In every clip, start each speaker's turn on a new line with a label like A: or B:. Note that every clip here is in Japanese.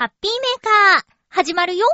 A: ハッピーメーカー、始まるよ。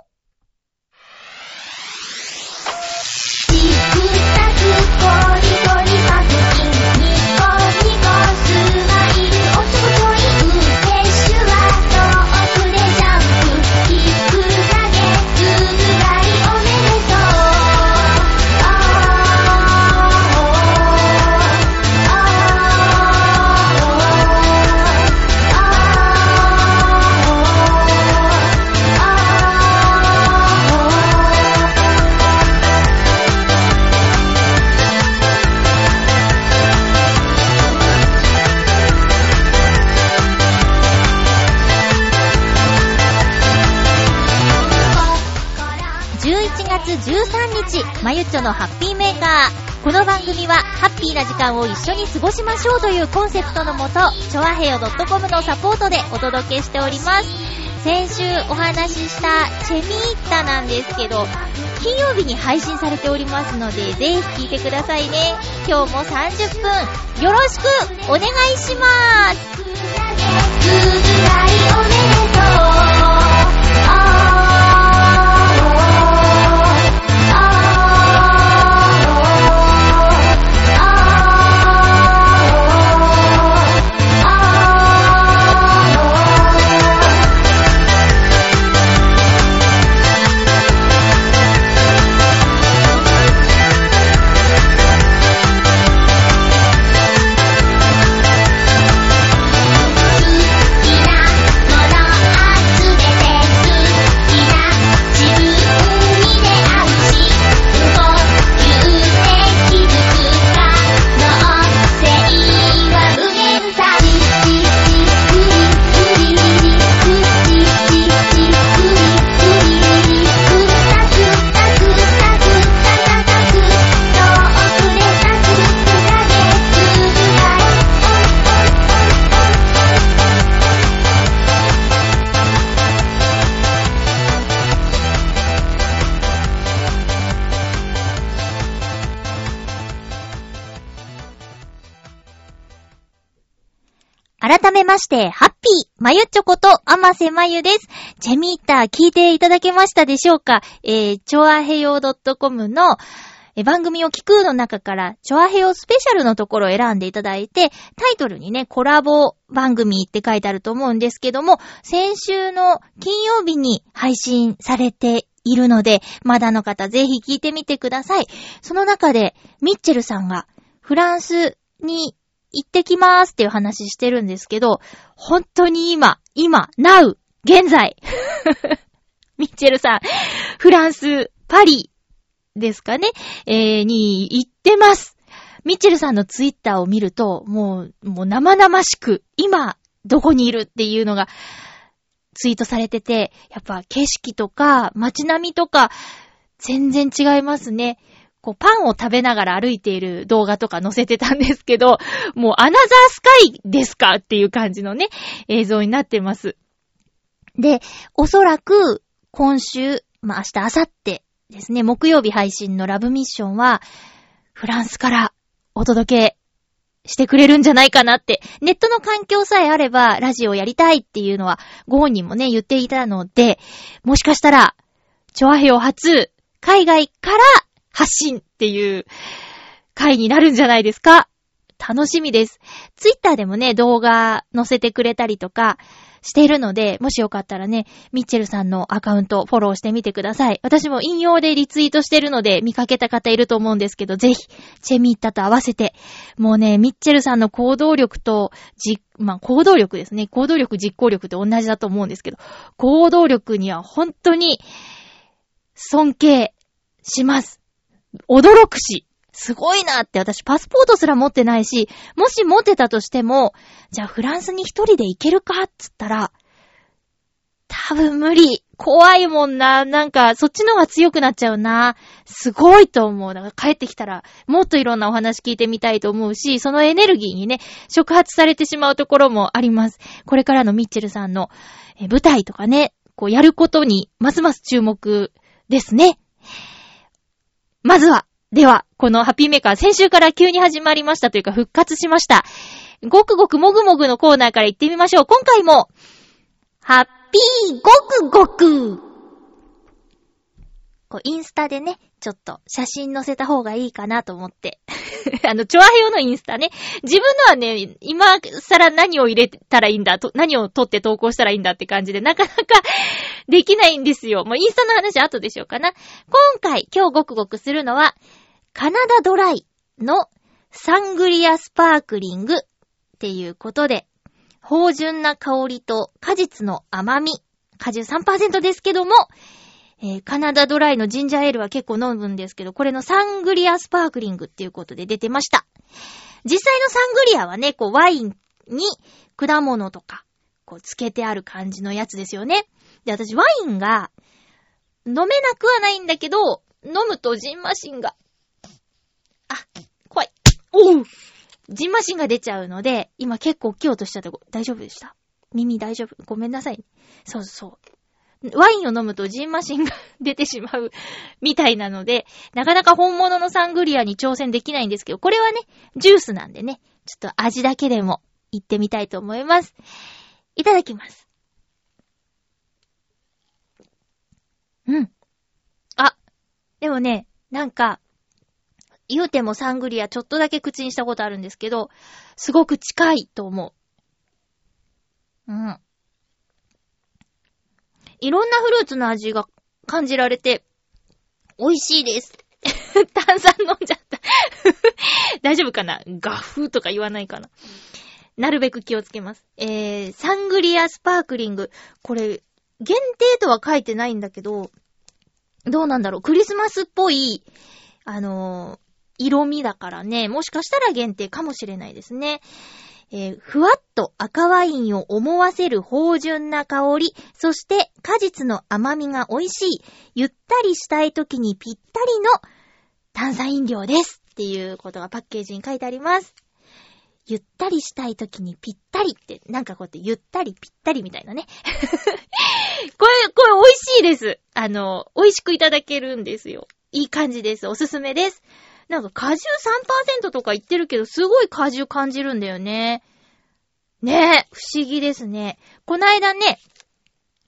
A: 1、まゆっちょのハッピーメーカー。この番組は、ハッピーな時間を一緒に過ごしましょうというコンセプトのもと、ちょわへよ .com のサポートでお届けしております。先週お話ししたチェミーッタなんですけど、金曜日に配信されておりますので、ぜひ聞いてくださいね。今日も30分、よろしくお願いしますまして、ハッピー、まゆっちょこと、あませまゆです。チェミーター聞いていただけましたでしょうか？えー、ちょあへよ .com の、え番組を聞くの中から、ちょあへよスペシャルのところを選んでいただいて、タイトルにね、コラボ番組って書いてあると思うんですけども、先週の金曜日に配信されているので、まだの方ぜひ聞いてみてください。その中で、ミッチェルさんが、フランスに行ってきますっていう話してるんですけど、本当に今、今、now、現在、ミッチェルさん、フランス、パリですかね、えー、に行ってます。ミッチェルさんのツイッターを見ると、もう、もう生々しく、今、どこにいるっていうのが、ツイートされてて、やっぱ景色とか、街並みとか、全然違いますね。こう、パンを食べながら歩いている動画とか載せてたんですけど、もうアナザースカイですかっていう感じのね、映像になってます。で、おそらく、今週、まあ、明日、明後日ですね、木曜日配信のラブミッションは、フランスからお届けしてくれるんじゃないかなって、ネットの環境さえあれば、ラジオやりたいっていうのは、ご本人もね、言っていたので、もしかしたら、チョアヘオ初、海外から発信っていう回になるんじゃないですか楽しみです。ツイッターでもね、動画載せてくれたりとかしてるので、もしよかったらね、ミッチェルさんのアカウントフォローしてみてください。私も引用でリツイートしてるので見かけた方いると思うんですけど、ぜひ、チェミッタと合わせて、もうね、ミッチェルさんの行動力と、じ、まあ、行動力ですね。行動力、実行力って同じだと思うんですけど、行動力には本当に尊敬します。驚くし、すごいなって私パスポートすら持ってないし、もし持ってたとしても、じゃあフランスに一人で行けるかっつったら、多分無理。怖いもんな。なんか、そっちの方が強くなっちゃうな。すごいと思う。だから帰ってきたら、もっといろんなお話聞いてみたいと思うし、そのエネルギーにね、触発されてしまうところもあります。これからのミッチェルさんの舞台とかね、こうやることに、ますます注目ですね。まずは、では、このハッピーメーカー、先週から急に始まりましたというか復活しました。ごくごくもぐもぐのコーナーから行ってみましょう。今回も、ハッピーごくごく。こう、インスタでね、ちょっと写真載せた方がいいかなと思って。あの、チョアヘヨのインスタね。自分のはね、今更何を入れたらいいんだ、と何を撮って投稿したらいいんだって感じで、なかなか できないんですよ。もうインスタの話後でしようかな。今回、今日ごくごくするのは、カナダドライのサングリアスパークリングっていうことで、芳醇な香りと果実の甘み、果汁3%ですけども、えーカナダドライのジンジャーエールは結構飲むんですけど、これのサングリアスパークリングっていうことで出てました。実際のサングリアはね、こうワインに果物とか、こうつけてある感じのやつですよね。で、私ワインが飲めなくはないんだけど、飲むとジンマシンが、あ、怖い。おうジンマシンが出ちゃうので、今結構大きい音しちゃってご大丈夫でした？耳大丈夫？ごめんなさい。そうそう。ワインを飲むとジンマシンが出てしまうみたいなので、なかなか本物のサングリアに挑戦できないんですけど、これはね、ジュースなんでね、ちょっと味だけでも行ってみたいと思います。いただきます。うん。あ、でもね、なんか、言うてもサングリアちょっとだけ口にしたことあるんですけど、すごく近いと思う。うん。いろんなフルーツの味が感じられて、美味しいです。炭酸飲んじゃった。大丈夫かな？ガフーとか言わないかな？なるべく気をつけます。えー、サングリアスパークリング。これ、限定とは書いてないんだけど、どうなんだろう？クリスマスっぽい、あのー色味だからね、もしかしたら限定かもしれないですね。えーふわっと赤ワインを思わせる芳醇な香り、そして果実の甘みが美味しい、ゆったりしたい時にぴったりの炭酸飲料です。っていうことがパッケージに書いてあります。ゆったりしたい時にぴったりって、なんかこうやってゆったりぴったりみたいなね。これ、これ美味しいです。あの、美味しくいただけるんですよ。いい感じです。おすすめです。なんか果汁3%とか言ってるけど、すごい果汁感じるんだよね。ねえ、不思議ですね。こないだね、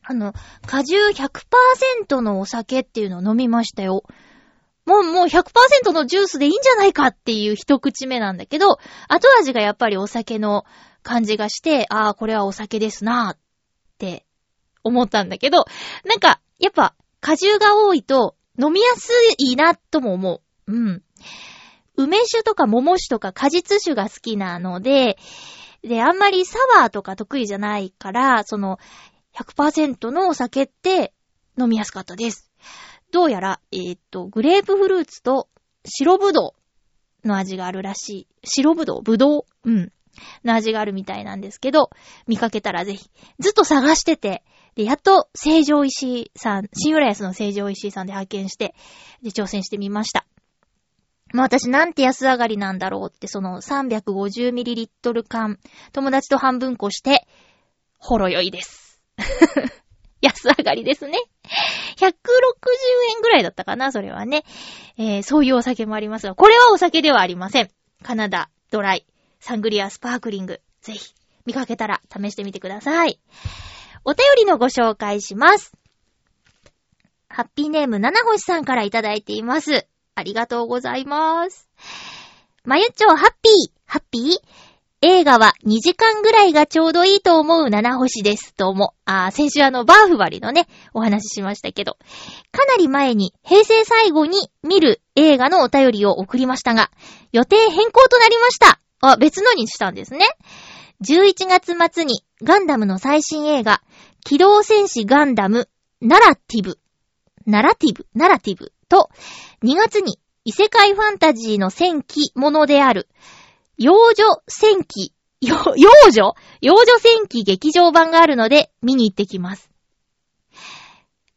A: あの、果汁100%のお酒っていうのを飲みましたよ。もう、もう100%のジュースでいいんじゃないかっていう一口目なんだけど、後味がやっぱりお酒の感じがして、ああ、これはお酒ですなーって思ったんだけど、なんか、やっぱ果汁が多いと飲みやすいなとも思う。うん。梅酒とか桃酒とか果実酒が好きなので、で、あんまりサワーとか得意じゃないから、その、100%のお酒って飲みやすかったです。どうやら、えーっと、グレープフルーツと白ぶどうの味があるらしい。白ぶどう？ぶどう？うん。の味があるみたいなんですけど、見かけたらぜひ。ずっと探してて、で、やっと、成城石井さん、新浦安の成城石井さんで発見して、で、挑戦してみました。まあ私なんて安上がりなんだろうって、その 350ml 缶、友達と半分こして、ほろ酔いです。安上がりですね。160円ぐらいだったかな、それはね。えー、そういうお酒もありますが、これはお酒ではありません。カナダ、ドライ、サングリア、スパークリング。ぜひ、見かけたら試してみてください。お便りのご紹介します。ハッピーネーム、七星さんからいただいています。ありがとうございます。まゆっちょ、ハッピー、ハッピー？映画は2時間ぐらいがちょうどいいと思う七星です。と思う。あ、先週あの、バーフバリのね、お話ししましたけど。かなり前に、平成最後に見る映画のお便りを送りましたが、予定変更となりました。あ、別のにしたんですね。11月末にガンダムの最新映画、機動戦士ガンダム、ナラティブ、ナラティブ、ナラティブ？と、2月に異世界ファンタジーの戦記ものである、幼女戦記、幼女？幼女戦記劇場版があるので見に行ってきます。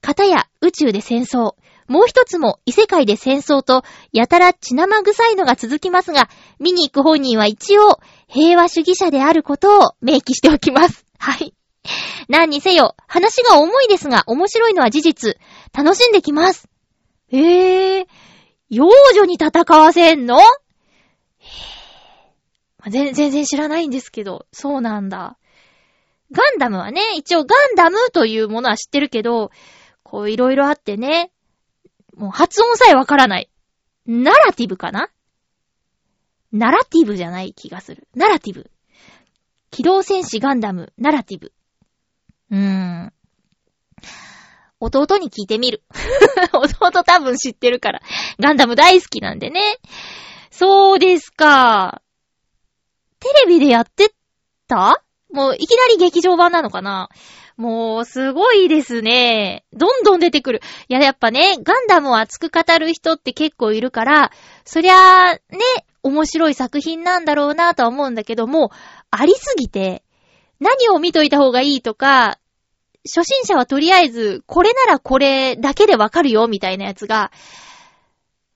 A: 片や宇宙で戦争、もう一つも異世界で戦争と、やたら血生臭いのが続きますが、見に行く本人は一応、平和主義者であることを明記しておきます。はい。何にせよ、話が重いですが、面白いのは事実。楽しんできます。えー、幼女に戦わせんの？へー全然知らないんですけど、そうなんだ。ガンダムはね、一応ガンダムというものは知ってるけど、こういろいろあってね、もう発音さえわからない。ナラティブかな？ナラティブじゃない気がする。ナラティブ。機動戦士ガンダム、ナラティブ。うーん。弟に聞いてみる。弟多分知ってるから。ガンダム大好きなんでね。そうですか。テレビでやってた？もういきなり劇場版なのかな？もう、すごいですね。どんどん出てくる。いや、やっぱね、ガンダムを熱く語る人って結構いるから、そりゃ、ね、面白い作品なんだろうなとは思うんだけども、ありすぎて、何を見といた方がいいとか、初心者はとりあえず、これならこれだけでわかるよ、みたいなやつが、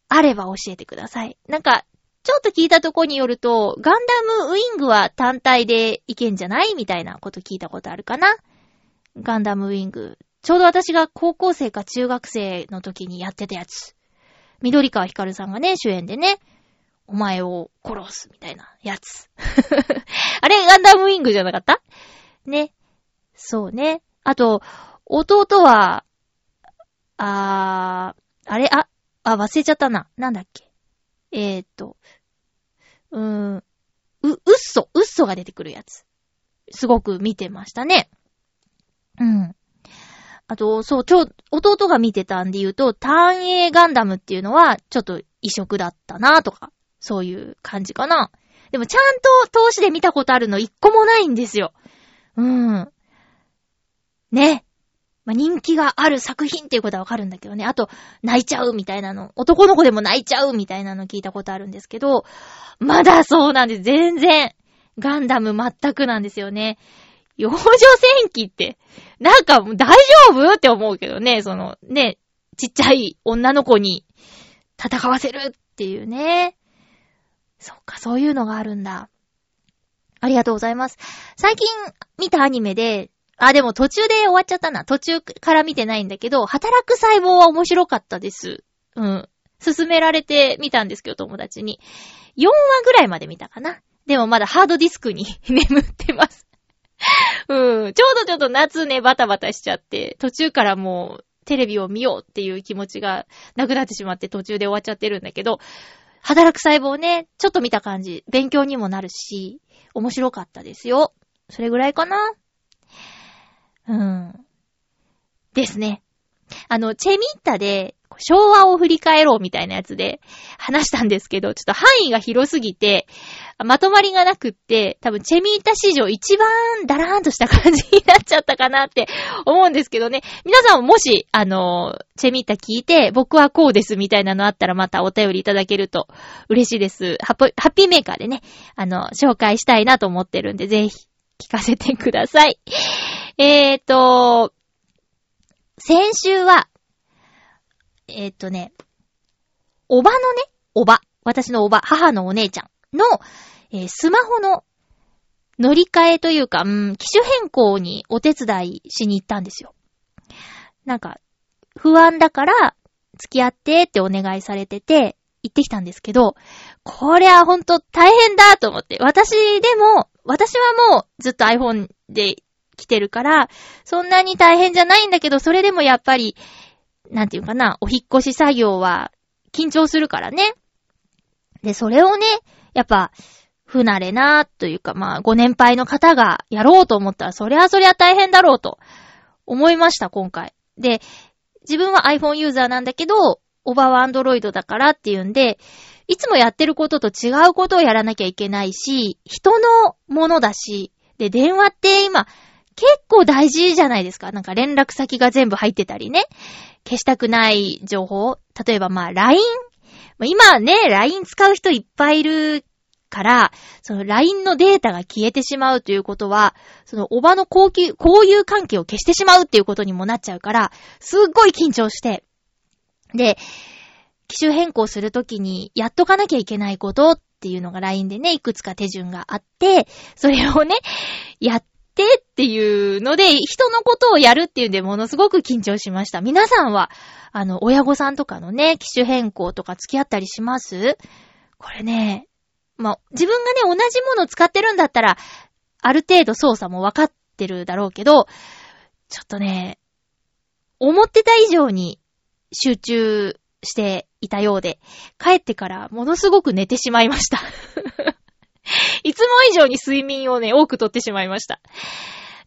A: あれば教えてください。なんか、ちょっと聞いたとこによると、ガンダムウィングは単体でいけんじゃない？みたいなこと聞いたことあるかな？ガンダムウィング。ちょうど私が高校生か中学生の時にやってたやつ。緑川ひかるさんがね、主演でね、お前を殺すみたいなやつ。あれ、ガンダムウィングじゃなかった？ね。そうね。あと、弟は、あー、あれ、あ、あ、忘れちゃったな。なんだっけ。えー、っと、うーん、う、うっそ、うっそが出てくるやつ。すごく見てましたね。うん。あと、そう、ちょ、弟が見てたんで言うと、単影ガンダムっていうのは、ちょっと異色だったなとか、そういう感じかな。でもちゃんと投資で見たことあるの一個もないんですよ。うん。ね。まあ、人気がある作品っていうことはわかるんだけどね。あと、泣いちゃうみたいなの。男の子でも泣いちゃうみたいなの聞いたことあるんですけど、まだそうなんです。全然。ガンダム全くなんですよね。幼女戦記って、なんか大丈夫って思うけどね。その、ね、ちっちゃい女の子に戦わせるっていうね。そっか、そういうのがあるんだ。ありがとうございます。最近見たアニメで、あ、でも途中で終わっちゃったな。途中から見てないんだけど、働く細胞は面白かったです。うん。進められてみたんですけど、友達に。4話ぐらいまで見たかな。でもまだハードディスクに 眠ってます。うん。ちょうどちょっと夏ね、バタバタしちゃって、途中からもうテレビを見ようっていう気持ちがなくなってしまって途中で終わっちゃってるんだけど、働く細胞ね、ちょっと見た感じ、勉強にもなるし、面白かったですよ。それぐらいかな。うん。ですね。あの、チェミッタで、昭和を振り返ろうみたいなやつで話したんですけど、ちょっと範囲が広すぎて、まとまりがなくって、多分チェミータ史上一番ダラーンとした感じになっちゃったかなって思うんですけどね。皆さんももし、あの、チェミータ聞いて、僕はこうですみたいなのあったらまたお便りいただけると嬉しいです。ハッハッピーメーカーでね、あの、紹介したいなと思ってるんで、ぜひ聞かせてください。えーと、先週は、えーとね、おばのね、おば、私のおば、母のお姉ちゃんの、えー、スマホの乗り換えというか、うん、機種変更にお手伝いしに行ったんですよ。なんか、不安だから、付き合ってってお願いされてて、行ってきたんですけど、こりゃほんと大変だと思って。私でも、私はもうずっと iPhone で来てるから、そんなに大変じゃないんだけど、それでもやっぱり、なんていうかな、お引っ越し作業は緊張するからね。で、それをね、やっぱ、不慣れな、というか、まあ、ご年配の方がやろうと思ったら、そりゃそりゃ大変だろうと思いました、今回。で、自分は iPhone ユーザーなんだけど、おばは Android だからっていうんで、いつもやってることと違うことをやらなきゃいけないし、人のものだし、で、電話って今、結構大事じゃないですか。なんか連絡先が全部入ってたりね。消したくない情報。例えばまあ LINE。今ね、LINE 使う人いっぱいいるから、その LINE のデータが消えてしまうということは、そのおばの高級、交友関係を消してしまうっていうことにもなっちゃうから、すっごい緊張して。で、機種変更するときにやっとかなきゃいけないことっていうのが LINE でね、いくつか手順があって、それをね、やってっていうので、人のことをやるっていうんでものすごく緊張しました。皆さんは、あの、親御さんとかのね、機種変更とか付き合ったりします？これね、まあ、自分がね、同じものを使ってるんだったら、ある程度操作も分かってるだろうけど、ちょっとね、思ってた以上に集中していたようで、帰ってからものすごく寝てしまいました。いつも以上に睡眠をね、多くとってしまいました。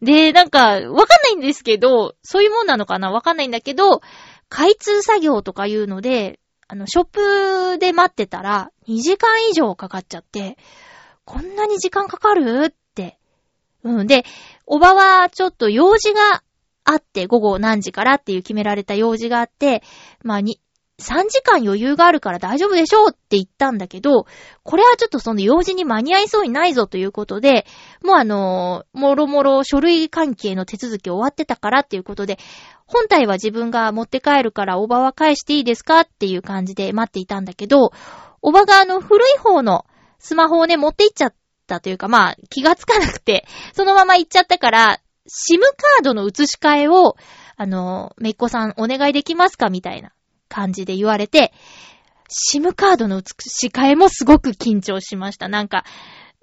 A: で、なんか、わかんないんですけど、そういうもんなのかな？わかんないんだけど、開通作業とかいうので、あの、ショップで待ってたら、2時間以上かかっちゃって、こんなに時間かかる？って。うん。で、おばはちょっと用事があって、午後何時からっていう決められた用事があって、まあ、に、3時間余裕があるから大丈夫でしょうって言ったんだけど、これはちょっとその用事に間に合いそうにないぞということで、もうあのーもろもろ書類関係の手続き終わってたからっていうことで、本体は自分が持って帰るからおばは返していいですかっていう感じで待っていたんだけど、おばがあの古い方のスマホをね持って行っちゃったというかまあ気がつかなくて、そのまま行っちゃったから、SIM カードの移し替えを、あの、めっ子さんお願いできますかみたいな。感じで言われて、SIM カードの移し替えもすごく緊張しました。なんか、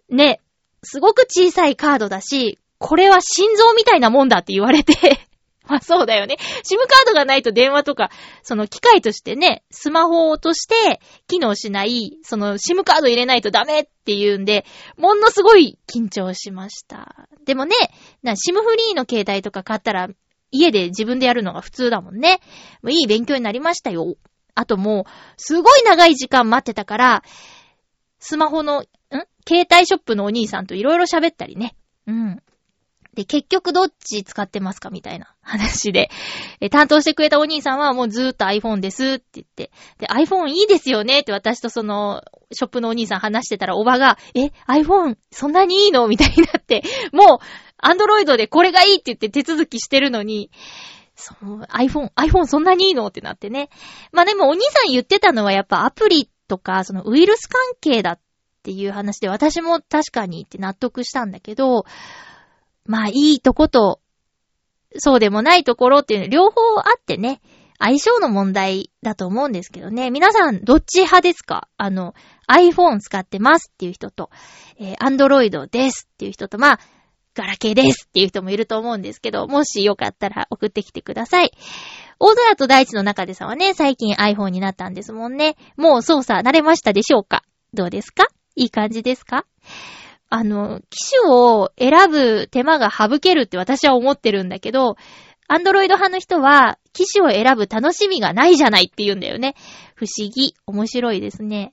A: ね、すごく小さいカードだし、これは心臓みたいなもんだって言われて、まあそうだよね。SIM カードがないと電話とか、その機械としてね、スマホとして機能しない、その SIM カード入れないとダメっていうんで、ものすごい緊張しました。でもね、な、SIM フリーの携帯とか買ったら、家で自分でやるのが普通だもんね。もういい勉強になりましたよ。あともう、すごい長い時間待ってたから、スマホの、ん？携帯ショップのお兄さんといろいろ喋ったりね。うん。で、結局どっち使ってますかみたいな話で、え担当してくれたお兄さんはもうずーっと iPhone ですって言って、で、iPhone いいですよねって私とその、ショップのお兄さん話してたら、おばが、え、iPhone そんなにいいのみたいになって、もう、アンドロイドでこれがいいって言って手続きしてるのに、そう、iPhone、iPhone そんなにいいのってなってね。まあでもお兄さん言ってたのはやっぱアプリとか、そのウイルス関係だっていう話で私も確かにって納得したんだけど、まあいいとこと、そうでもないところっていうの両方あってね、相性の問題だと思うんですけどね。皆さんどっち派ですか？あの、iPhone 使ってますっていう人と、えー、Android ですっていう人と、まあ、ガラケーですっていう人もいると思うんですけど、もしよかったら送ってきてください。大空と大地の中でさんはね、最近 iPhone になったんですもんね。もう操作慣れましたでしょうか？どうですか？いい感じですか？あの、機種を選ぶ手間が省けるって私は思ってるんだけど、アンドロイド派の人は、機種を選ぶ楽しみがないじゃないって言うんだよね。不思議。面白いですね。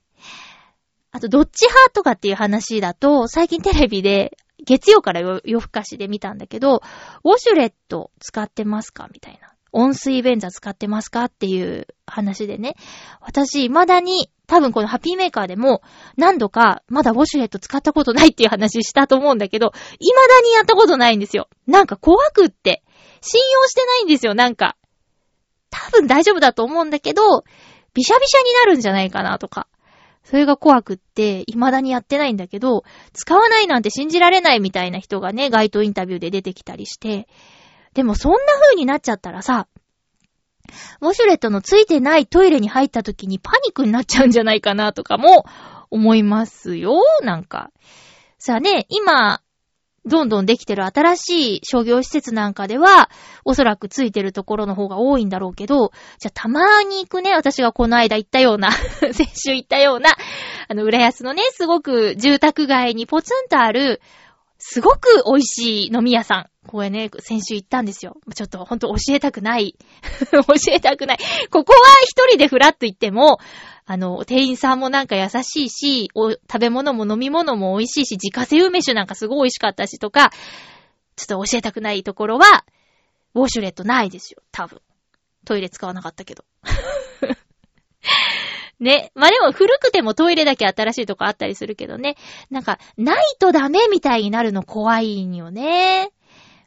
A: あと、どっち派とかっていう話だと、最近テレビで、月曜から夜更かしで見たんだけど、ウォシュレット使ってますか？みたいな。温水便座使ってますか？っていう話でね。私、未だに、多分このハッピーメーカーでも、何度か、まだウォシュレット使ったことないっていう話したと思うんだけど、未だにやったことないんですよ。なんか怖くって、信用してないんですよ、なんか。多分大丈夫だと思うんだけど、びしゃびしゃになるんじゃないかなとか。それが怖くって、未だにやってないんだけど、使わないなんて信じられないみたいな人がね、街頭インタビューで出てきたりして、でもそんな風になっちゃったらさ、ウォシュレットのついてないトイレに入った時にパニックになっちゃうんじゃないかなとかも思いますよ、なんか。さあね、今、どんどんできてる新しい商業施設なんかでは、おそらくついてるところの方が多いんだろうけど、じゃあたまーに行くね、私がこの間行ったような、先週行ったような、あの、浦安のね、すごく住宅街にポツンとある、すごく美味しい飲み屋さん。これね、先週行ったんですよ。ちょっとほんと教えたくない。教えたくない。ここは一人でフラッと行っても、あの、店員さんもなんか優しいし、食べ物も飲み物も美味しいし、自家製梅酒なんかすごい美味しかったしとか、ちょっと教えたくないところは、ウォシュレットないですよ。多分。トイレ使わなかったけど。ね。まあ、でも古くてもトイレだけ新しいとこあったりするけどね。なんか、ないとダメみたいになるの怖いんよね。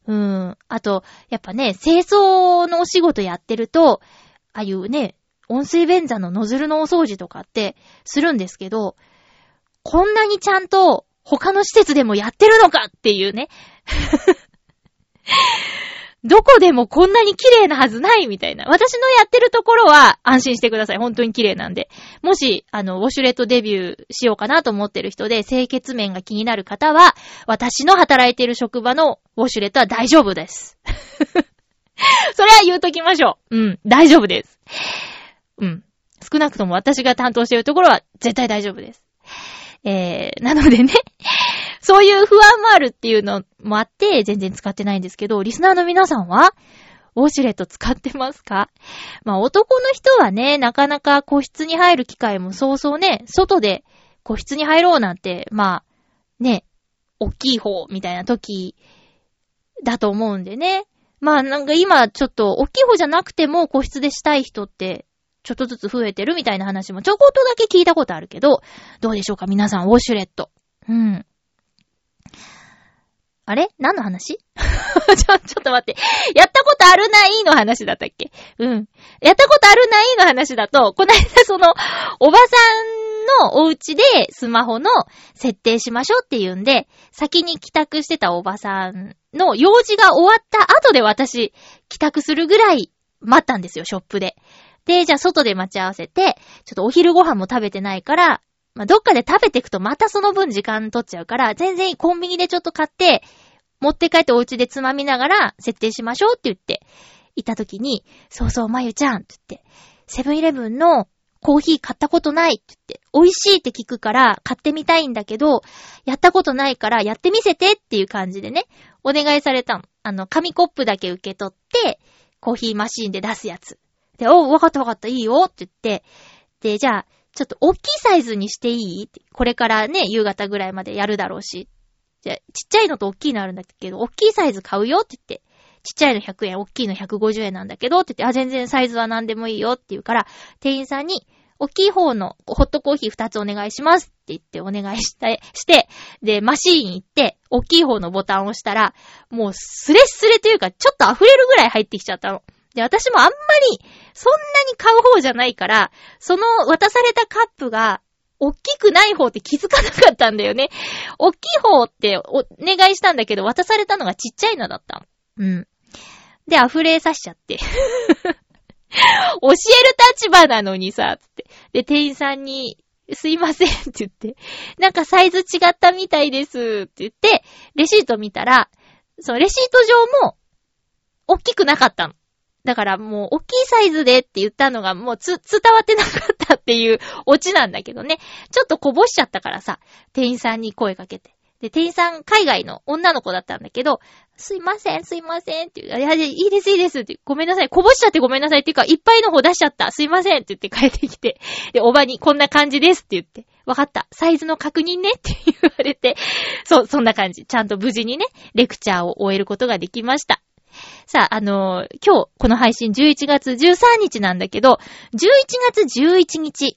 A: うん。あと、やっぱね、清掃のお仕事やってると、ああいうね、温水便座のノズルのお掃除とかってするんですけど、こんなにちゃんと他の施設でもやってるのかっていうね。どこでもこんなに綺麗なはずないみたいな。私のやってるところは安心してください。本当に綺麗なんで。もし、あの、ウォシュレットデビューしようかなと思ってる人で、清潔面が気になる方は、私の働いてる職場のウォシュレットは大丈夫です。それは言うときましょう。うん、大丈夫です。うん。少なくとも私が担当してるところは絶対大丈夫です。えー、なのでね、そういう不安もあるっていうのもあって、全然使ってないんですけど、リスナーの皆さんは、ウォシュレット使ってますか？まあ男の人はね、なかなか個室に入る機会もそうそうね、外で個室に入ろうなんて、まあ、ね、大きい方みたいな時だと思うんでね。まあなんか今ちょっと大きい方じゃなくても個室でしたい人ってちょっとずつ増えてるみたいな話もちょこっとだけ聞いたことあるけど、どうでしょうか？皆さん、ウォシュレット。うん。あれ？何の話？ちょ、ちょっと待って。やったことあるないの話だったっけ？うん。やったことあるないの話だと、この間その、おばさんのお家でスマホの設定しましょうって言うんで、先に帰宅してたおばさんの用事が終わった後で私、帰宅するぐらい待ったんですよ、ショップで。で、じゃあ外で待ち合わせて、ちょっとお昼ご飯も食べてないから、まあ、どっかで食べていくとまたその分時間取っちゃうから、全然コンビニでちょっと買って、持って帰ってお家でつまみながら設定しましょうって言って、いた時に、そうそう、まゆちゃんって言って、セブンイレブンのコーヒー買ったことないって言って、美味しいって聞くから買ってみたいんだけど、やったことないからやってみせてっていう感じでね、お願いされたの。あの、紙コップだけ受け取って、コーヒーマシーンで出すやつ。で、おう、わかったわかった、いいよって言って、で、じゃあ、ちょっと大きいサイズにしていい？ってこれからね、夕方ぐらいまでやるだろうし。じゃ、ちっちゃいのと大きいのあるんだけど、大きいサイズ買うよって言って、ちっちゃいの100円、大きいの150円なんだけど、って言って、あ、全然サイズは何でもいいよって言うから、店員さんに、大きい方のホットコーヒー2つお願いしますって言ってお願いして、して、で、マシーン行って、大きい方のボタンを押したら、もうスレスレというか、ちょっと溢れるぐらい入ってきちゃったの。で、私もあんまり、そんなに買う方じゃないから、その渡されたカップが、大きくない方って気づかなかったんだよね。大きい方ってお願いしたんだけど、渡されたのがちっちゃいのだった。うん。で、溢れさしちゃって。教える立場なのにさ、つって。で、店員さんに、すいませんって言って、なんかサイズ違ったみたいですって言って、レシート見たら、そのレシート上も、大きくなかったの。だからもう、大きいサイズでって言ったのがもうつ、伝わってなかったっていうオチなんだけどね。ちょっとこぼしちゃったからさ、店員さんに声かけて。で、店員さん、海外の女の子だったんだけど、すいません、すいませんって言う。いや、いやいいです、いいですって。ごめんなさい。こぼしちゃってごめんなさいっていうか、いっぱいの方出しちゃった。すいませんって言って帰ってきて。で、おばにこんな感じですって言って。わかった。サイズの確認ねって言われて。そう、そんな感じ。ちゃんと無事にね、レクチャーを終えることができました。さあ、あのー今日、この配信11月13日なんだけど、11月11日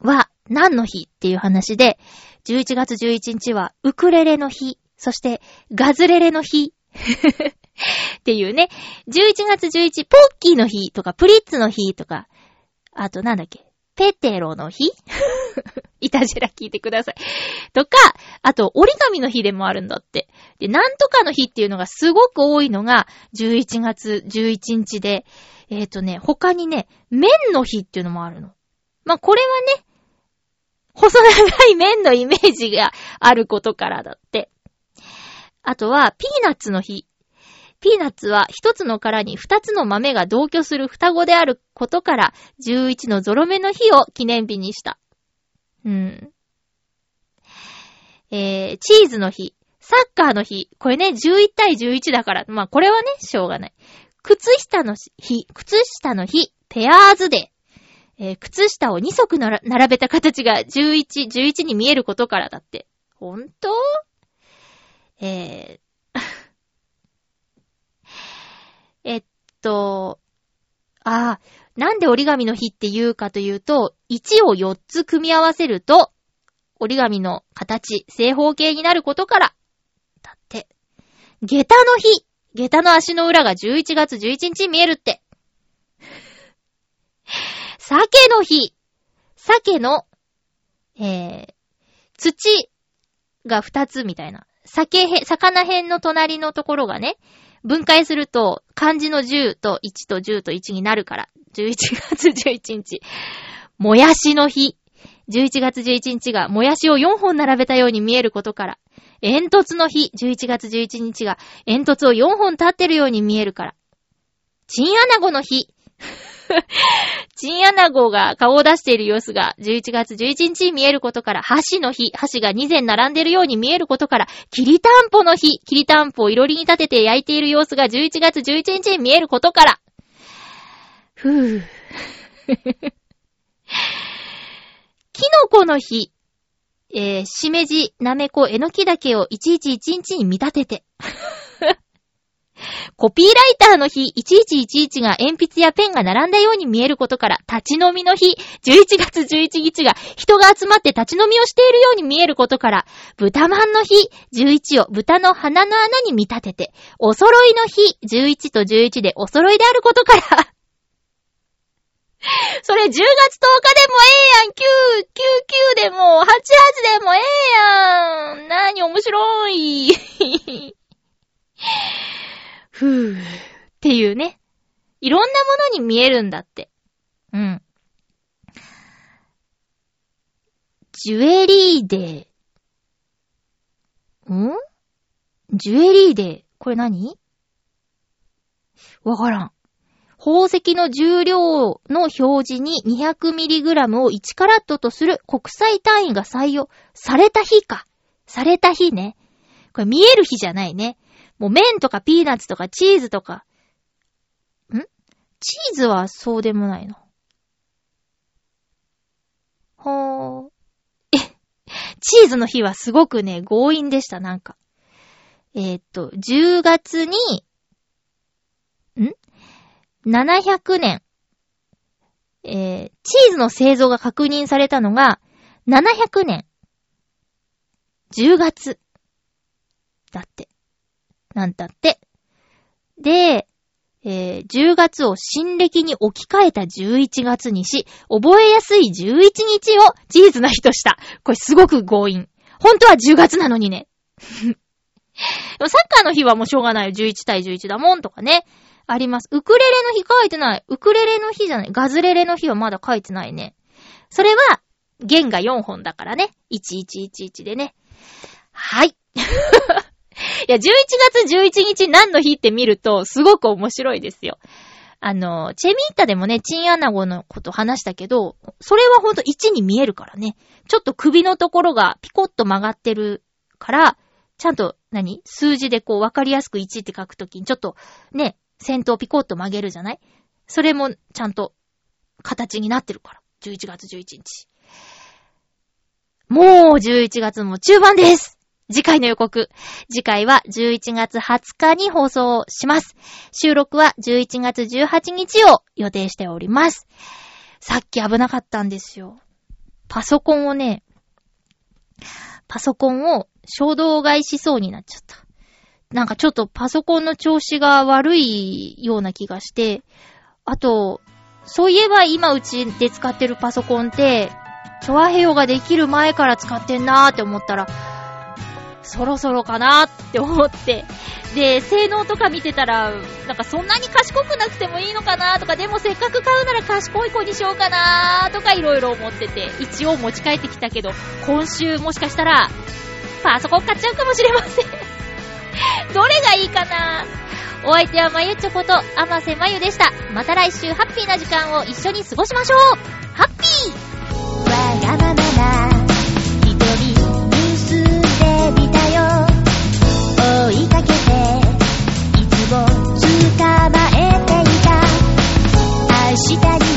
A: は何の日っていう話で、11月11日はウクレレの日、そしてガズレレの日 っていうね、11月11、ポッキーの日とか、プリッツの日とか、あとなんだっけ、ペテロの日？いたじら聞いてください。とか、あと折り紙の日でもあるんだって。で、なんとかの日っていうのがすごく多いのが11月11日で、えっ、とね、他にね、麺の日っていうのもあるの。まあ、これはね、細長い麺のイメージがあることからだって。あとは、ピーナッツの日。ピーナッツは一つの殻に二つの豆が同居する双子であることから、11のゾロ目の日を記念日にした。うん。えー、チーズの日。サッカーの日。これね、11対11だから。まあ、これはね、しょうがない。靴下の日。靴下の日。ペアーズデー。えー靴下を2足なら並べた形が11、11に見えることからだって。ほんとえー、えっと、ああ、なんで折り紙の日って言うかというと、1を4つ組み合わせると、折り紙の形、正方形になることから。だって。下駄の日。下駄の足の裏が11月11日見えるって。鮭の日。鮭の、えー、土が2つみたいな。鮭へ、魚辺の隣のところがね、分解すると、漢字の10と1と10と1になるから。11月11日。もやしの日。11月11日がもやしを4本並べたように見えることから。煙突の日。11月11日が煙突を4本立ってるように見えるから。チンアナゴの日。チンアナゴが顔を出している様子が11月11日に見えることから、箸の日、箸が2膳並んでいるように見えることから、きりたんぽの日、きりたんぽをいろりに立てて焼いている様子が11月11日に見えることから。ふぅ。キノコの日、えー、しめじ、なめこ、えのきだけを1111に見立てて。コピーライターの日、1111が鉛筆やペンが並んだように見えることから、立ち飲みの日、11月11日が人が集まって立ち飲みをしているように見えることから、豚まんの日、11を豚の鼻の穴に見立てて、お揃いの日、11と11でお揃いであることから、それ10月10日でもええやん !9、9、9でも、88でもええやん。なに面白い。ふぅ。っていうね。いろんなものに見えるんだって。うん。ジュエリーデー。ん？ジュエリーデー。これ何？わからん。宝石の重量の表示に 200mg を1カラットとする国際単位が採用された日か。された日ね。これ見える日じゃないね。もう麺とかピーナッツとかチーズとか。ん？チーズはそうでもないの？ほー。え、チーズの日はすごくね、強引でした、なんか。えーっと、10月に、ん ?700 年。えー、チーズの製造が確認されたのが、700年。10月。だって。なんだって。で、えー10月を新暦に置き換えた11月にし、覚えやすい11日をチーズの日とした。これすごく強引。本当は10月なのにね。サッカーの日はもうしょうがないよ。11対11だもんとかね。あります。ウクレレの日書いてない。ウクレレの日じゃない。ガズレレの日はまだ書いてないね。それは、弦が4本だからね。1111でね。はい。いや、11月11日何の日って見ると、すごく面白いですよ。あの、チェミータでもね、チンアナゴのこと話したけど、それはほんと1に見えるからね。ちょっと首のところがピコッと曲がってるから、ちゃんと、何？数字でこう分かりやすく1って書くときに、ちょっとね、先頭ピコッと曲げるじゃない？それもちゃんと形になってるから。11月11日。もう11月も中盤です次回の予告。次回は11月20日に放送します。収録は11月18日を予定しております。さっき危なかったんですよ。パソコンをね、パソコンを衝動買いしそうになっちゃった。なんかちょっとパソコンの調子が悪いような気がして、あと、そういえば今うちで使ってるパソコンって、チョアヘヨができる前から使ってんなーって思ったら、そろそろかなーって思って、で、性能とか見てたら、なんかそんなに賢くなくてもいいのかなーとか、でもせっかく買うなら賢い子にしようかなーとかいろいろ思ってて、一応持ち帰ってきたけど、今週もしかしたら、パソコン買っちゃうかもしれません。どれがいいかな？お相手はまゆちょこと、あませまゆでした。また来週ハッピーな時間を一緒に過ごしましょうハッピー
B: わがままな明日に